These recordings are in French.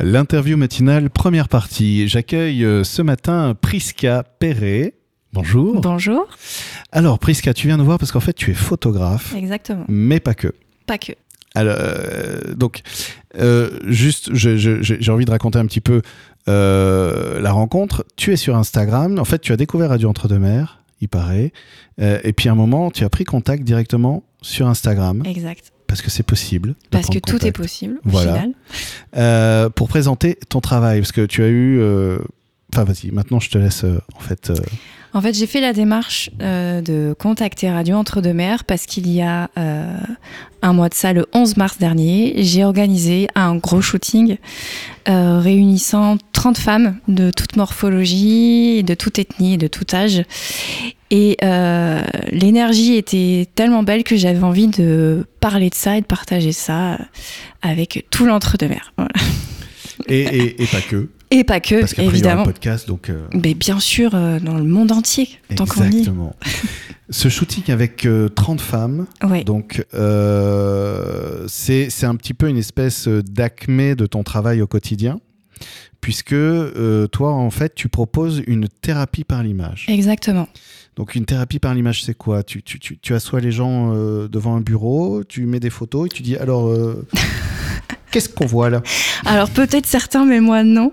L'interview matinale, première partie. J'accueille euh, ce matin Priska Perret. Bonjour. Bonjour. Alors, Priska, tu viens de voir parce qu'en fait, tu es photographe. Exactement. Mais pas que. Pas que. Alors, euh, donc, euh, juste, j'ai envie de raconter un petit peu la rencontre. Tu es sur Instagram. En fait, tu as découvert Radio Entre-deux-Mers, il paraît. et puis, à un moment, tu as pris contact directement sur Instagram. Exact parce que c'est possible. Parce que tout est possible, au voilà. final. Euh, pour présenter ton travail, parce que tu as eu. Euh, enfin, vas-y, maintenant je te laisse euh, en fait. En fait, j'ai fait la démarche de contacter Radio Entre-deux-Mers parce qu'il y a un mois de ça, le 11 mars dernier, j'ai organisé un gros shooting réunissant 30 femmes de toute morphologie, de toute ethnie, de tout âge. Et euh, l'énergie était tellement belle que j'avais envie de parler de ça et de partager ça avec tout l'entre-deux-mer. Et, pas que. Et pas que, Parce évidemment. Il y un podcast, donc. Euh, Mais bien sûr, euh, dans le monde entier, tant qu'on y. Exactement. Ce shooting avec 30 femmes, donc c'est un petit peu une espèce d'acmé de ton travail au quotidien puisque toi, en fait, tu proposes une thérapie par l'image. Exactement. Donc une thérapie par l'image, c'est quoi? Tu, tu, tu, tu, assois les gens euh, devant un bureau, tu mets des photos et tu dis alors... Euh, qu'est-ce qu'on voit là? Alors peut-être certains, mais moi non.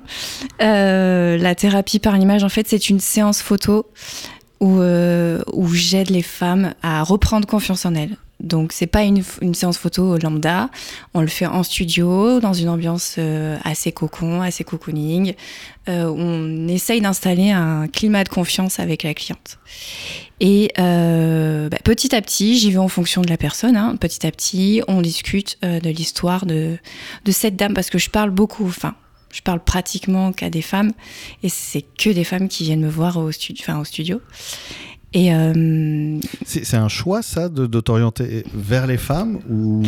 Euh, la thérapie par l'image, en fait, c'est une séance photo où, où j'aide les femmes à reprendre confiance en elles. Donc c'est pas une, séance photo lambda, on le fait en studio, dans une ambiance euh, assez cocon, assez cocooning. Euh, on essaye d'installer un climat de confiance avec la cliente. Et euh, bah, petit à petit, j'y vais en fonction de la personne. Hein. Petit à petit, on discute de l'histoire de, cette dame parce que je parle beaucoup, enfin je parle pratiquement qu'à des femmes et c'est que des femmes qui viennent me voir au studio. Et euh, c'est un choix, ça, de, t'orienter vers les femmes ou?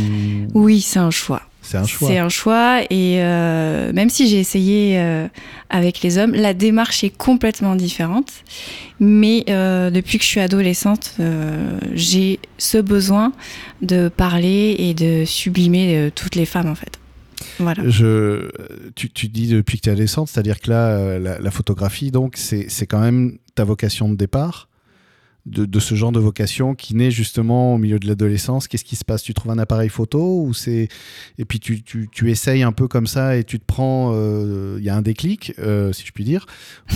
Oui, c'est un choix. C'est un choix. C'est un choix. Et euh, même si j'ai essayé euh, avec les hommes, la démarche est complètement différente. Mais depuis que je suis adolescente, j'ai ce besoin de parler et de sublimer toutes les femmes, en fait. Voilà. Je, tu, tu dis depuis que tu es adolescente, c'est-à-dire que là, la, la photographie, donc, c'est quand même ta vocation de départ? De, ce genre de vocation qui naît justement au milieu de l'adolescence Qu'est-ce qui se passe? Tu trouves un appareil photo ou c'est et puis tu, tu, tu, essayes un peu comme ça et tu te prends, euh, il y a un déclic, euh, si je puis dire.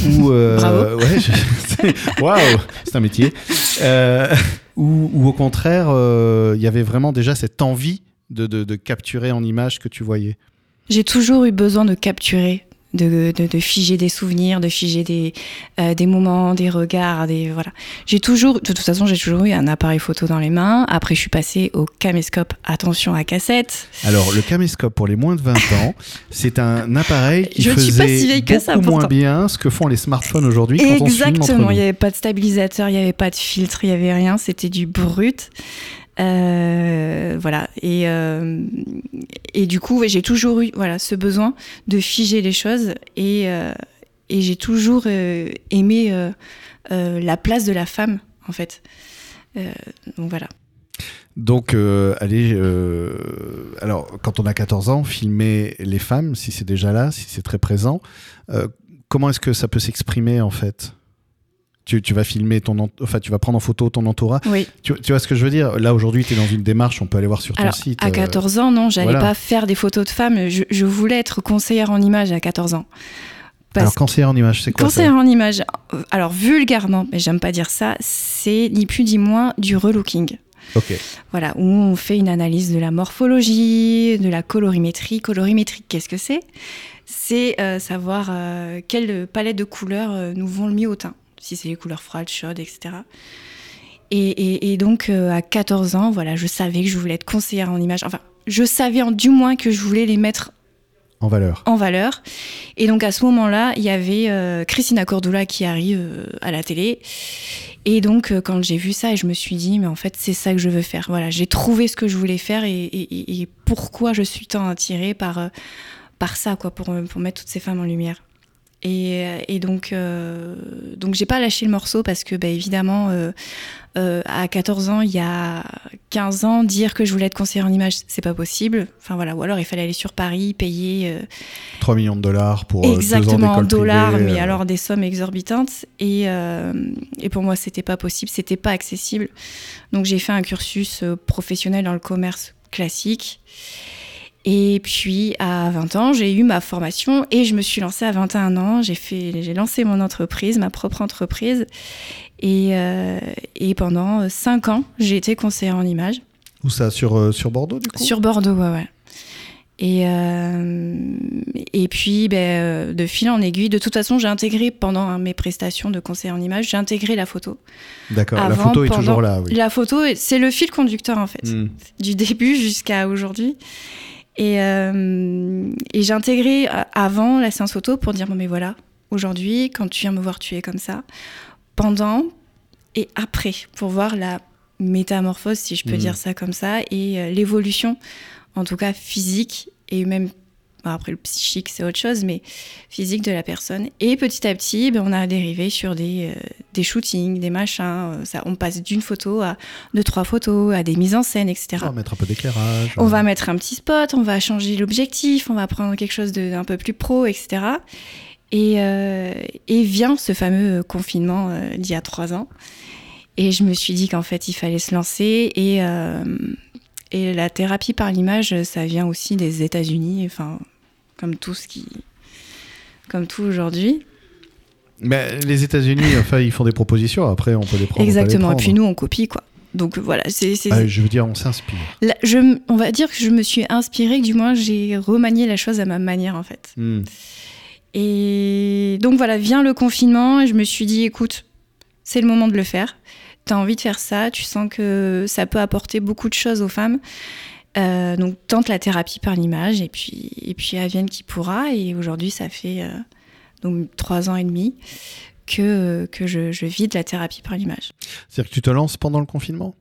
Ou euh, ouais, waouh, c'est un métier. ou, ou, au contraire, il y avait vraiment déjà cette envie de, de, de capturer en image que tu voyais. J'ai toujours eu besoin de capturer de, de, figer des souvenirs, de figer des, euh, des moments, des regards, des voilà. J'ai toujours, de toute façon, j'ai toujours eu un appareil photo dans les mains. Après, je suis passée au caméscope. Attention à cassette. Alors, le caméscope pour les moins de 20 ans, c'est un appareil qui je faisait beaucoup ça, moins bien ce que font les smartphones aujourd'hui. Exactement. Il n'y avait pas de stabilisateur, il n'y avait pas de filtre, il n'y avait rien. C'était du brut. Euh, voilà. Et, euh, et du coup, j'ai toujours eu voilà, ce besoin de figer les choses et, euh, et j'ai toujours aimé la place de la femme, en fait. donc voilà. Donc, allez, alors, quand on a 14 ans, filmer les femmes, si c'est déjà là, si c'est très présent, comment est-ce que ça peut s'exprimer, en fait? Tu, vas filmer ton enfin tu vas prendre en photo ton entourage. Oui. Tu, vois ce que je veux dire? Là aujourd'hui, tu es dans une démarche, on peut aller voir sur ton site. À 14 euh, ans, non, j'allais pas faire des photos de femmes. Je, voulais être conseillère en image à 14 ans. alors conseillère en image, c'est quoi Conseillère en image. Alors vulgairement, mais j'aime pas dire ça, c'est ni plus ni moins du relooking. Ok. Voilà, où on fait une analyse de la morphologie, de la colorimétrie. Colorimétrie, qu'est-ce que c'est? C'est euh, savoir euh, quelle palette de couleurs nous vont le mieux au teint si c'est les couleurs froides, chaudes, etc. Et, donc, euh, à 14 ans, voilà, je savais que je voulais être conseillère en image. Enfin, je savais en, du moins que je voulais les mettre en valeur. En valeur. Et donc, à ce moment-là, il y avait euh, Christina Cordula qui arrive euh, à la télé. Et donc, quand j'ai vu ça, je me suis dit, mais en fait, c'est ça que je veux faire. Voilà, j'ai trouvé ce que je voulais faire et, pourquoi je suis tant attirée par, par ça, quoi, pour, pour mettre toutes ces femmes en lumière. Et, et donc, donc j'ai pas lâché le morceau parce que, bah, évidemment, à 14 ans, il y a 15 ans, dire que je voulais être conseillère en image, c'est pas possible. Enfin voilà, ou alors il fallait aller sur Paris, payer 3 millions de dollars pour exactement en dollars, mais alors des sommes exorbitantes. Et, et pour moi, c'était pas possible, c'était pas accessible. Donc j'ai fait un cursus professionnel dans le commerce classique. Et puis à 20 ans, j'ai eu ma formation et je me suis lancée à 21 ans. J'ai fait, j'ai lancé mon entreprise, ma propre entreprise. Et, euh, et pendant 5 ans, j'ai été conseillère en images. Où ça sur, euh, sur Bordeaux du coup? Sur Bordeaux, ouais, ouais. Et, euh, et puis, ben, de fil en aiguille, de toute façon, j'ai intégré pendant mes prestations de conseil en images, j'ai intégré la photo. D'accord, la photo est toujours là. Oui. La photo, c'est le fil conducteur en fait, hmm. du début jusqu'à aujourd'hui. Et, euh, et j'ai intégré avant la séance photo pour dire bon, mais voilà, aujourd'hui, quand tu viens me voir, tu es comme ça. Pendant et après, pour voir la métamorphose, si je peux hmm. dire ça comme ça, et euh, l'évolution en tout cas physique et même après le psychique c'est autre chose, mais physique de la personne. Et petit à petit, ben, on a dérivé sur des, euh, des shootings, des machins. Euh, ça, on passe d'une photo à deux, trois photos, à des mises en scène, etc. On va mettre un peu d'éclairage. On va mettre un petit spot, on va changer l'objectif, on va prendre quelque chose d'un peu plus pro, etc. Et, euh, et vient ce fameux confinement d'il y a trois ans. Et je me suis dit qu'en fait, il fallait se lancer. Et, et la thérapie par l'image, ça vient aussi des États-Unis, enfin, comme tout ce qui, comme tout aujourd'hui. Mais les États-Unis, enfin, ils font des propositions. Après, on peut les prendre. Exactement. Et puis nous, on copie, quoi. Donc voilà, c'est. Ah, je veux dire, on s'inspire. On va dire que je me suis inspirée, que du moins j'ai remanié la chose à ma manière en fait. Hmm. Et donc voilà, vient le confinement et je me suis dit, écoute, c'est le moment de le faire tu as envie de faire ça, tu sens que ça peut apporter beaucoup de choses aux femmes. Euh, donc tente la thérapie par l'image et puis et puis vienne qui pourra et aujourd'hui ça fait euh, donc trois ans et demi que, que je, je vis de la thérapie par l'image. C'est-à-dire que tu te lances pendant le confinement?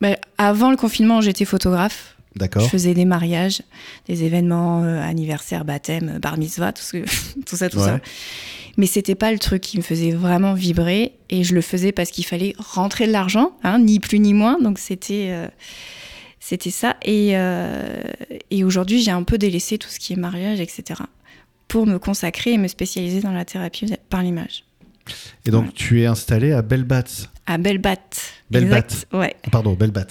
Ben, Avant le confinement j'étais photographe. D'accord. Je faisais des mariages, des événements, euh, anniversaires, baptême, bar mitzvah, tout, ce tout ça, tout ça. Mais c'était pas le truc qui me faisait vraiment vibrer. Et je le faisais parce qu'il fallait rentrer de l'argent, hein, ni plus ni moins. Donc c'était euh, c'était ça. Et, euh, et aujourd'hui, j'ai un peu délaissé tout ce qui est mariage, etc. pour me consacrer et me spécialiser dans la thérapie par l'image. Et donc, tu es installé à Belbat À Belbat. Belbat. Ouais. Pardon, Belbat.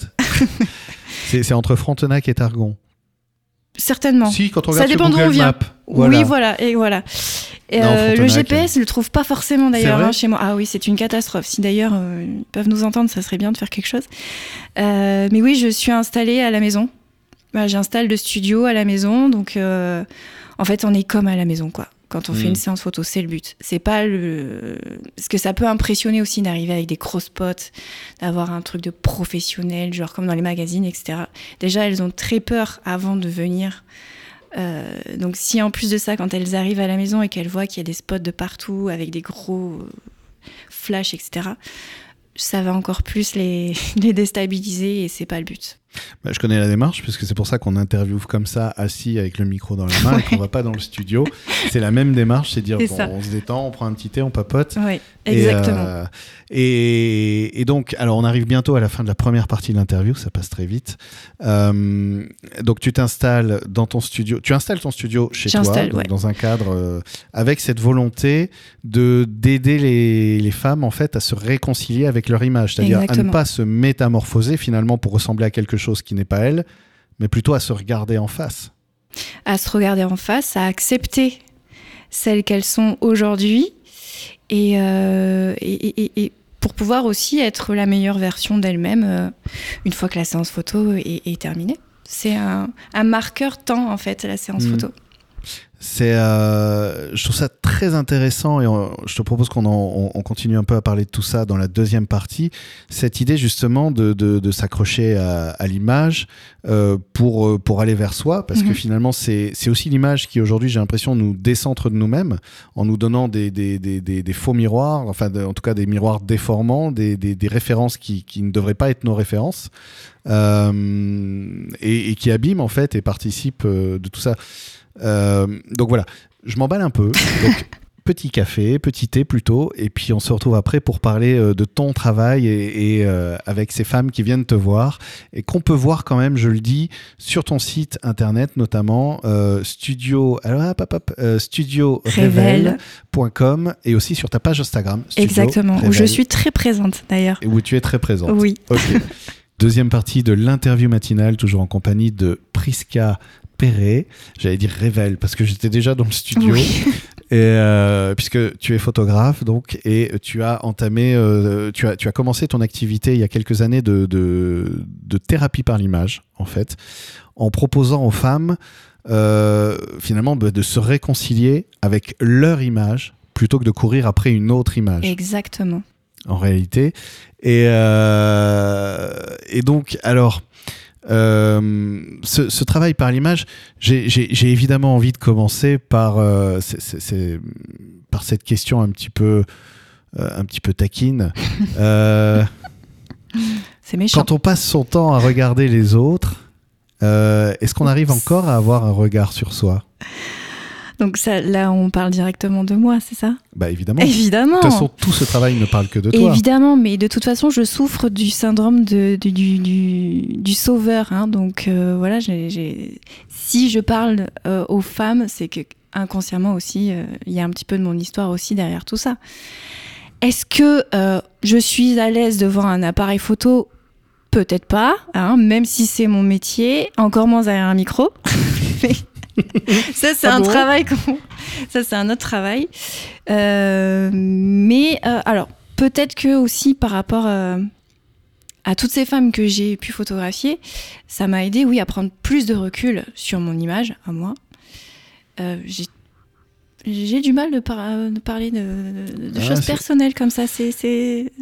c'est entre Frontenac et Targon. Certainement. Si, quand on regarde Ça dépend d'où on vient. Voilà. Oui, voilà. Et voilà. Euh, le GPS, je le trouve pas forcément d'ailleurs hein, chez moi. Ah oui, c'est une catastrophe. Si d'ailleurs euh, ils peuvent nous entendre, ça serait bien de faire quelque chose. Euh, mais oui, je suis installée à la maison. Bah, J'installe le studio à la maison, donc en fait, on est comme à la maison, quoi. Quand on fait une hmm. séance photo, c'est le but. C'est pas le. Parce que ça peut impressionner aussi d'arriver avec des cross spots, d'avoir un truc de professionnel, genre comme dans les magazines, etc. Déjà, elles ont très peur avant de venir euh, donc si en plus de ça, quand elles arrivent à la maison et qu'elles voient qu'il y a des spots de partout avec des gros euh, flashs, etc., ça va encore plus les, les déstabiliser et c'est pas le but. Bah, je connais la démarche, puisque c'est pour ça qu'on interviewe comme ça, assis avec le micro dans la main, et qu'on va pas dans le studio. C'est la même démarche, c'est dire bon, on se détend, on prend un petit thé, on papote. Oui, exactement. Euh, et, et, donc, alors on arrive bientôt à la fin de la première partie de l'interview, ça passe très vite. Euh, donc tu t'installes dans ton studio, tu installes ton studio chez toi, dans un cadre euh, avec cette volonté de d'aider les, les, femmes en fait à se réconcilier avec leur image, c'est-à-dire à ne pas se métamorphoser finalement pour ressembler à quelque chose chose qui n'est pas elle, mais plutôt à se regarder en face. À se regarder en face, à accepter celles qu'elles sont aujourd'hui et, euh, et, pour pouvoir aussi être la meilleure version d'elle-même euh, une fois que la séance photo est, terminée. C'est un, marqueur temps en fait, la séance mmh. photo. C'est, euh, je trouve ça très intéressant et je te propose qu'on on, continue un peu à parler de tout ça dans la deuxième partie. Cette idée justement de, de, s'accrocher à, l'image euh, pour, euh, pour aller vers soi, parce que mhm. finalement c'est, c'est aussi l'image qui aujourd'hui j'ai l'impression nous décentre de nous-mêmes en nous donnant des, des, des, des faux miroirs, enfin en tout cas des miroirs déformants, des, références qui, qui, ne devraient pas être nos références. Et, et, qui abîment en fait et participent de tout ça. Euh, donc voilà, je m'emballe un peu. Donc, petit café, petit thé plutôt, et puis on se retrouve après pour parler euh, de ton travail et, et, euh, avec ces femmes qui viennent te voir et qu'on peut voir quand même, je le dis, sur ton site internet notamment euh, studio alors hop, hop, hop, euh, studio et aussi sur ta page Instagram. Exactement, où je suis très présente d'ailleurs. et où tu es très présente. Oui. Ok. Deuxième partie de l'interview matinale, toujours en compagnie de Priska Perret. J'allais dire Révèle parce que j'étais déjà dans le studio. Oui. Et euh, puisque tu es photographe donc et tu as entamé, euh, tu as tu as commencé ton activité il y a quelques années de de, de thérapie par l'image en fait, en proposant aux femmes euh, finalement de, de se réconcilier avec leur image plutôt que de courir après une autre image Exactement. En réalité. Et, euh, et donc, alors, euh, ce, ce travail par l'image, j'ai évidemment envie de commencer par, euh, par cette question un petit peu, euh, un petit peu taquine. C'est méchant. quand on passe son temps à regarder les autres, est-ce qu'on arrive encore à avoir un regard sur soi? Donc ça, là, on parle directement de moi, c'est ça? Bah évidemment. De Évidemment. toute façon, tout ce travail ne parle que de toi. Évidemment, mais de toute façon, je souffre du syndrome de, du, du, du, du sauveur. hein. donc euh, voilà, j'ai- j'ai- si je parle euh, aux femmes, c'est que inconsciemment aussi, euh, il y a un petit peu de mon histoire aussi derrière tout ça. Est-ce que euh, je suis à l'aise devant un appareil photo? Peut-être pas, hein, même si c'est mon métier, encore moins derrière un micro. Mais ça, c'est Ah un bon travail. Ça, c'est un autre travail. Euh, mais euh, alors, peut-être que aussi par rapport euh, à toutes ces femmes que j'ai pu photographier, ça m'a aidé, oui, à prendre plus de recul sur mon image, à moi. J'ai j'ai du mal de, par- de parler de, de- de Ah, choses personnelles comme ça. C'est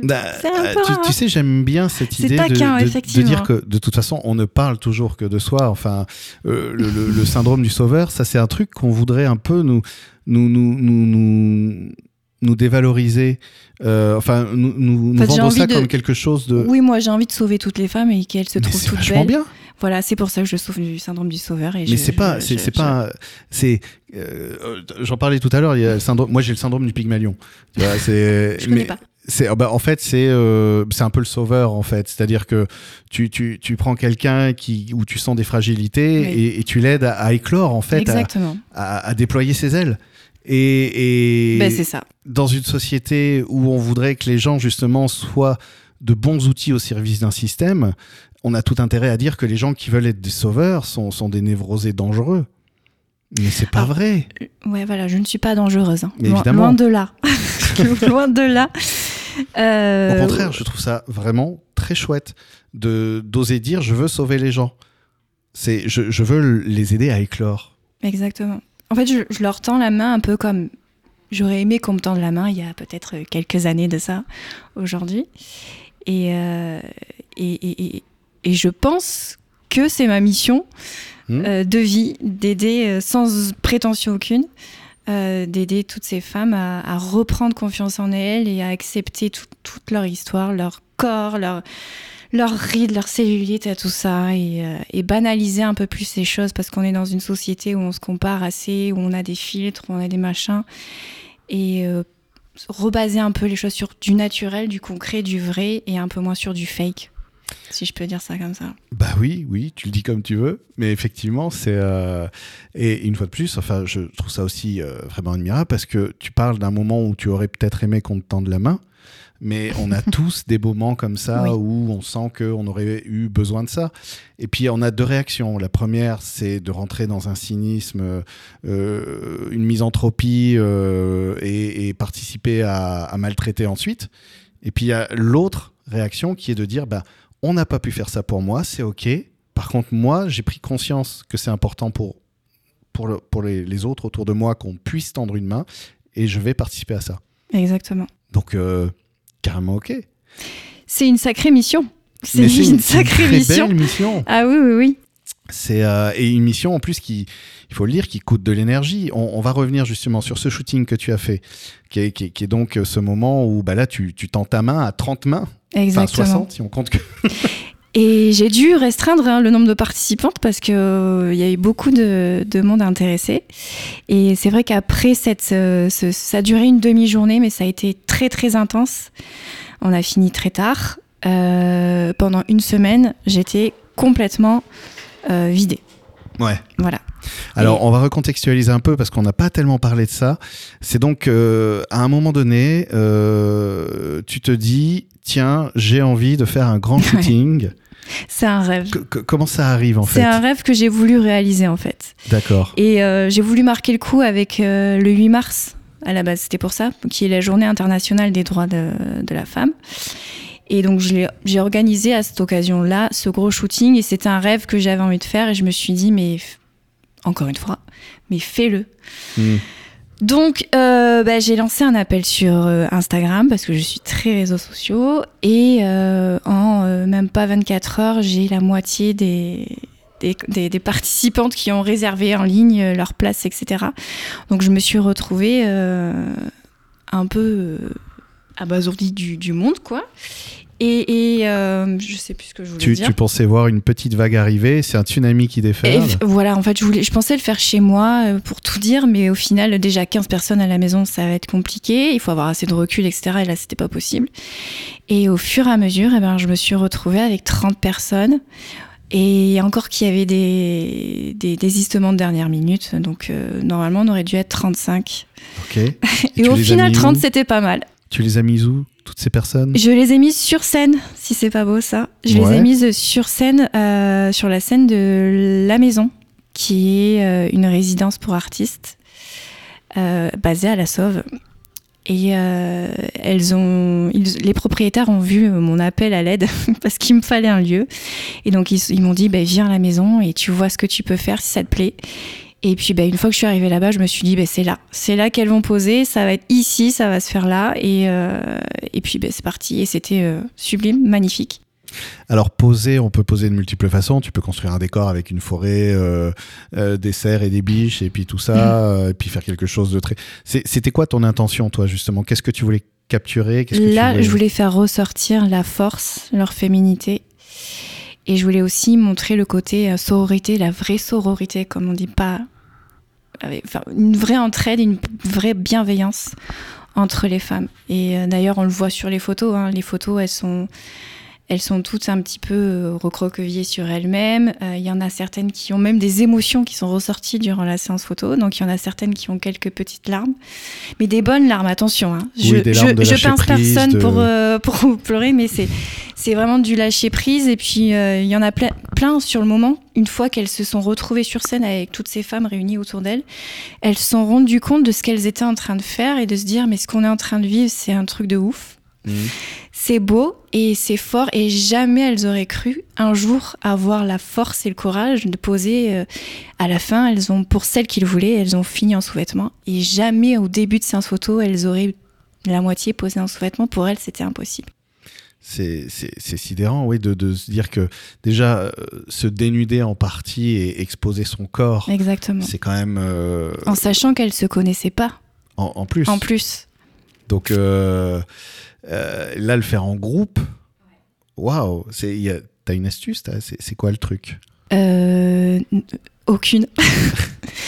Bah, un euh, peu tu, sais, j'aime bien cette idée de, taquin, de- dire que de toute façon, on ne parle toujours que de soi. Enfin, euh, le, le- le syndrome du sauveur, ça c'est un truc qu'on voudrait un peu nous, nous, nous, nous, nous, nous dévaloriser. Euh, enfin, nous, nous, nous vendre ça comme quelque chose de. Oui, moi j'ai envie de sauver toutes les femmes et qu'elles se mais trouvent c'est toutes belles. bien. Voilà, c'est pour ça que je souffre du syndrome du sauveur. Et Mais c'est pas, c'est je- pas, c'est. euh, J'en parlais tout à l'heure. Il y a le syndrome. Moi, j'ai le syndrome du Pygmalion. Tu vois, c'est. Je connais mais- pas. C'est ah bah, en fait c'est euh, c'est un peu le sauveur en fait, c'est-à-dire que tu, tu, tu prends quelqu'un qui où tu sens des fragilités Oui. et, et tu l'aides à, à éclore en fait, à, à, à déployer ses ailes. Et, et Ben, c'est ça. dans une société où on voudrait que les gens justement soient de bons outils au service d'un système, on a tout intérêt à dire que les gens qui veulent être des sauveurs sont, sont des névrosés dangereux. Mais c'est pas Ah. vrai. Ouais, voilà, je ne suis pas dangereuse. hein. Mais Loin, de là. loin de là. Euh, Au contraire, je trouve ça vraiment très chouette de d'oser dire je veux sauver les gens. C'est je, je veux les aider à éclore. Exactement. En fait, je, je leur tends la main un peu comme j'aurais aimé qu'on me tende la main il y a peut-être quelques années de ça, aujourd'hui. Et, euh, et, et, et- je pense que c'est ma mission Hmm. euh, de vie d'aider euh, sans prétention aucune. euh, d'aider toutes ces femmes à, à reprendre confiance en elles et à accepter tout- toute leur histoire, leur corps, leur, leur rides, leur cellulite, à tout ça, et, euh, et banaliser un peu plus ces choses parce qu'on est dans une société où on se compare assez, où on a des filtres, où on a des machins, et euh, rebaser un peu les choses sur du naturel, du concret, du vrai, et un peu moins sur du fake, si je peux dire ça comme ça. Bah oui, oui, tu le dis comme tu veux, mais effectivement, c'est euh, et une fois de plus, enfin, je trouve ça aussi euh, vraiment admirable parce que tu parles d'un moment où tu aurais peut-être aimé qu'on te tende la main, mais on a tous des moments comme ça Oui. où on sent qu'on aurait eu besoin de ça. Et puis on a deux réactions. La première, c'est de rentrer dans un cynisme, euh, une misanthropie euh, et, et participer à, à maltraiter ensuite. Et puis il y a l'autre réaction qui est de dire, bah on n'a pas pu faire ça pour moi, c'est ok. Par contre, moi, j'ai pris conscience que c'est important pour, pour, le- pour les, les autres autour de moi qu'on puisse tendre une main et je vais participer à ça. Exactement. Donc, euh, carrément ok. C'est une sacrée mission. C'est une, sacrée très mission. belle mission. Ah oui, oui, oui. C'est euh, et une mission en plus qui, il faut le dire, qui coûte de l'énergie. On, on va revenir justement sur ce shooting que tu as fait, qui est, qui est- qui est donc ce moment où bah là tu, tu tends ta main à 30 mains, enfin Exactement. 60 si on compte que. Et j'ai dû restreindre hein, le nombre de participantes parce qu'il il y a eu beaucoup de, de monde intéressé. Et c'est vrai qu'après, cette, ce- ce- ça a duré une demi-journée, mais ça a été très très intense. On a fini très tard. Euh, pendant une semaine, j'étais complètement euh, vidée. Ouais. Voilà. Alors, on va recontextualiser un peu parce qu'on n'a pas tellement parlé de ça. C'est donc, euh, à un moment donné, euh, tu te dis, tiens, j'ai envie de faire un grand Ouais. shooting. C'est un rêve. Comment ça arrive en C'est fait un rêve que j'ai voulu réaliser en fait. D'accord. Et euh, j'ai voulu marquer le coup avec le 8 mars, à la base c'était pour ça, qui est la journée internationale des droits de, de la femme. Et donc j'ai organisé à cette occasion-là ce gros shooting et c'était un rêve que j'avais envie de faire et je me suis dit mais encore une fois, mais fais-le. Hmm. Donc, euh, bah, j'ai lancé un appel sur euh, Instagram parce que je suis très réseaux sociaux et euh, en même pas 24 heures, j'ai la moitié des, des, des- des participantes qui ont réservé en ligne leur place, etc. Donc, je me suis retrouvée un peu abasourdie du, du monde, quoi. Et, et euh, je sais plus ce que je voulais Tu, dire. tu pensais voir une petite vague arriver, c'est un tsunami qui Et déferle. voilà, en fait, je, voulais, je pensais le faire chez moi euh, pour tout dire, mais au final, déjà 15 personnes à la maison, ça va être compliqué. Il faut avoir assez de recul, etc. Et là, c'était pas possible. Et au fur et à mesure, eh ben, je me suis retrouvée avec 30 personnes. Et encore qu'il y avait des, des désistements de dernière minute. Donc, euh, normalement, on aurait dû être 35. Ok. Et, tu au final, mis 30, où c'était pas mal. Tu les as mises où, toutes ces personnes Je les ai mises sur scène, si c'est pas beau ça. Je les ai mises sur scène, euh, sur la scène de La Maison, qui est euh, une résidence pour artistes euh, basée à la Sauve. Et elles ont, ils- les propriétaires ont vu mon appel à l'aide parce qu'il me fallait un lieu. Et donc ils, ils m'ont dit, bah, viens à la maison et tu vois ce que tu peux faire si ça te plaît. Et puis bah, une fois que je suis arrivée là-bas, je me suis dit, bah, c'est là, c'est là qu'elles vont poser, ça va être ici, ça va se faire là. Et, euh, et puis bah, c'est parti. Et c'était euh, sublime, magnifique. Alors poser, on peut poser de multiples façons. Tu peux construire un décor avec une forêt, euh, euh, des cerfs et des biches, et puis tout ça, euh, et puis faire quelque chose de très. C'était quoi ton intention, toi, justement? Qu'est-ce que tu voulais capturer? Tu Là, voulais- je voulais faire ressortir la force, leur féminité. Et je voulais aussi montrer le côté euh, sororité, la vraie sororité, comme on dit pas. avec- Enfin, une vraie entraide, une vraie bienveillance entre les femmes. Et euh, d'ailleurs, on le voit sur les photos. hein. Les photos, elles sont, elles sont toutes un petit peu euh, recroquevillées sur elles-mêmes. Euh, Il y en a certaines qui ont même des émotions qui sont ressorties durant la séance photo. Donc, il y en a certaines qui ont quelques petites larmes. Mais des bonnes larmes, attention. hein. Oui, Je, des larmes je, de je pince prise, personne de- pour, euh, pour pleurer, mais c'est, c'est vraiment du lâcher prise. Et puis, euh, il y en a plein, plein sur le moment. Une fois qu'elles se sont retrouvées sur scène avec toutes ces femmes réunies autour d'elles, elles se sont rendues compte de ce qu'elles étaient en train de faire et de se dire, mais ce qu'on est en train de vivre, c'est un truc de ouf. Mhm. C'est beau et c'est fort et jamais elles auraient cru un jour avoir la force et le courage de poser. euh, à la fin, elles ont, pour celles qu'ils voulaient, elles ont fini en sous-vêtements et jamais au début de séance photo, elles auraient la moitié posé en sous-vêtements. Pour elles, c'était impossible. C'est sidérant, oui, de, de se dire que déjà euh, se dénuder en partie et exposer son corps, Exactement. c'est quand même euh, En sachant qu'elles se connaissaient pas, en, en plus. en plus. Donc euh, euh, là, le faire en groupe, waouh, t'as une astuce, c'est quoi le truc? Euh, aucune.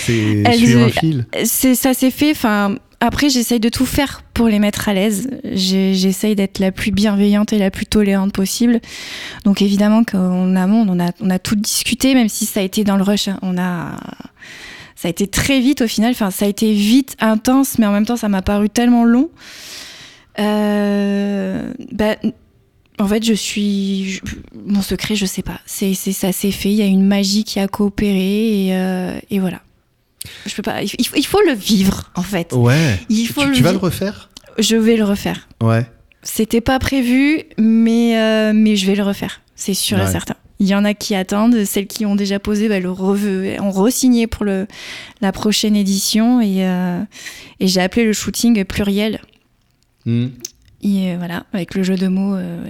C'est suivre un fil. C'est ça s'est fait. Enfin, après, j'essaye de tout faire pour les mettre à l'aise. J'essaye d'être la plus bienveillante et la plus tolérante possible. Donc évidemment qu'en amont, on a, on a tout discuté, même si ça a été dans le rush. hein. On a, ça a été très vite au final. Enfin, ça a été vite, intense, mais en même temps, ça m'a paru tellement long. Euh, bah, en fait, je suis. je- mon secret, je sais pas. C'est, ça s'est fait. Il y a une magie qui a coopéré et, euh, et voilà. Je peux pas. Il faut, il faut le vivre, en fait. Ouais. Il faut tu, le tu vas le refaire? Je vais le refaire. Ouais. C'était pas prévu, mais, euh, mais je vais le refaire. C'est sûr Ouais. et certain. Il y en a qui attendent. Celles qui ont déjà posé, bah, le reveu, ont re-signé pour le, la prochaine édition. Et, euh, et j'ai appelé le shooting pluriel. Hmm. Et euh, voilà, avec le jeu de mots. euh,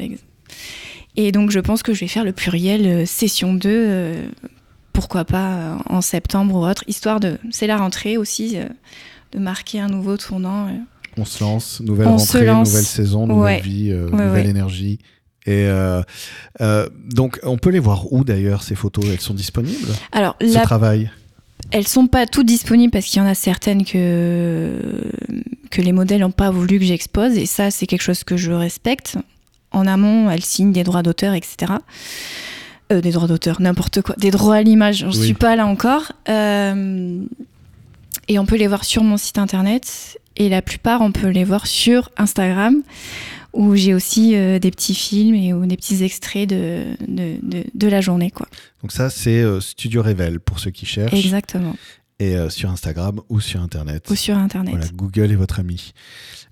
et donc, je pense que je vais faire le pluriel session 2, euh, pourquoi pas en septembre ou autre, histoire de. C'est la rentrée aussi, de marquer un nouveau tournant. On se lance, nouvelle On rentrée, lance. nouvelle saison, nouvelle Ouais. vie, euh, Ouais, nouvelle ouais. énergie Et euh, euh, donc, on peut les voir où d'ailleurs ces photos? Elles sont disponibles? Alors, Ce la travail? Elles sont pas toutes disponibles parce qu'il y en a certaines que, que les modèles n'ont pas voulu que j'expose et ça c'est quelque chose que je respecte. En amont, elles signent des droits d'auteur, etc. Euh, des droits d'auteur, n'importe quoi. Des droits à l'image, j'en Oui. suis pas là encore. Et on peut les voir sur mon site internet et la plupart on peut les voir sur Instagram où j'ai aussi euh, des petits films et ou des petits extraits de, de, de, de la journée. Quoi. Donc ça, c'est euh, Studio Revel pour ceux qui cherchent. Exactement. Et euh, sur Instagram ou sur Internet. Ou sur Internet. Voilà, Google est votre ami.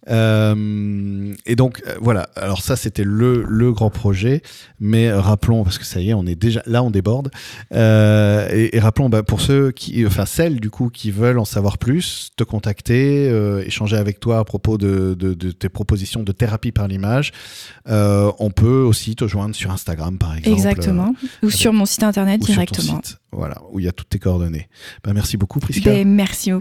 Euh, et donc euh, voilà, alors ça c'était le, le grand projet, mais rappelons, parce que ça y est, on est déjà là, on déborde, euh, et, et rappelons bah, pour ceux qui, enfin celles du coup qui veulent en savoir plus, te contacter, euh, échanger avec toi à propos de, de, de tes propositions de thérapie par l'image, on peut aussi te joindre sur Instagram par exemple. Exactement. Ou avec- sur mon site internet directement. site, voilà, où il y a toutes tes coordonnées. Bah, merci beaucoup Prisca. Ben, merci beaucoup.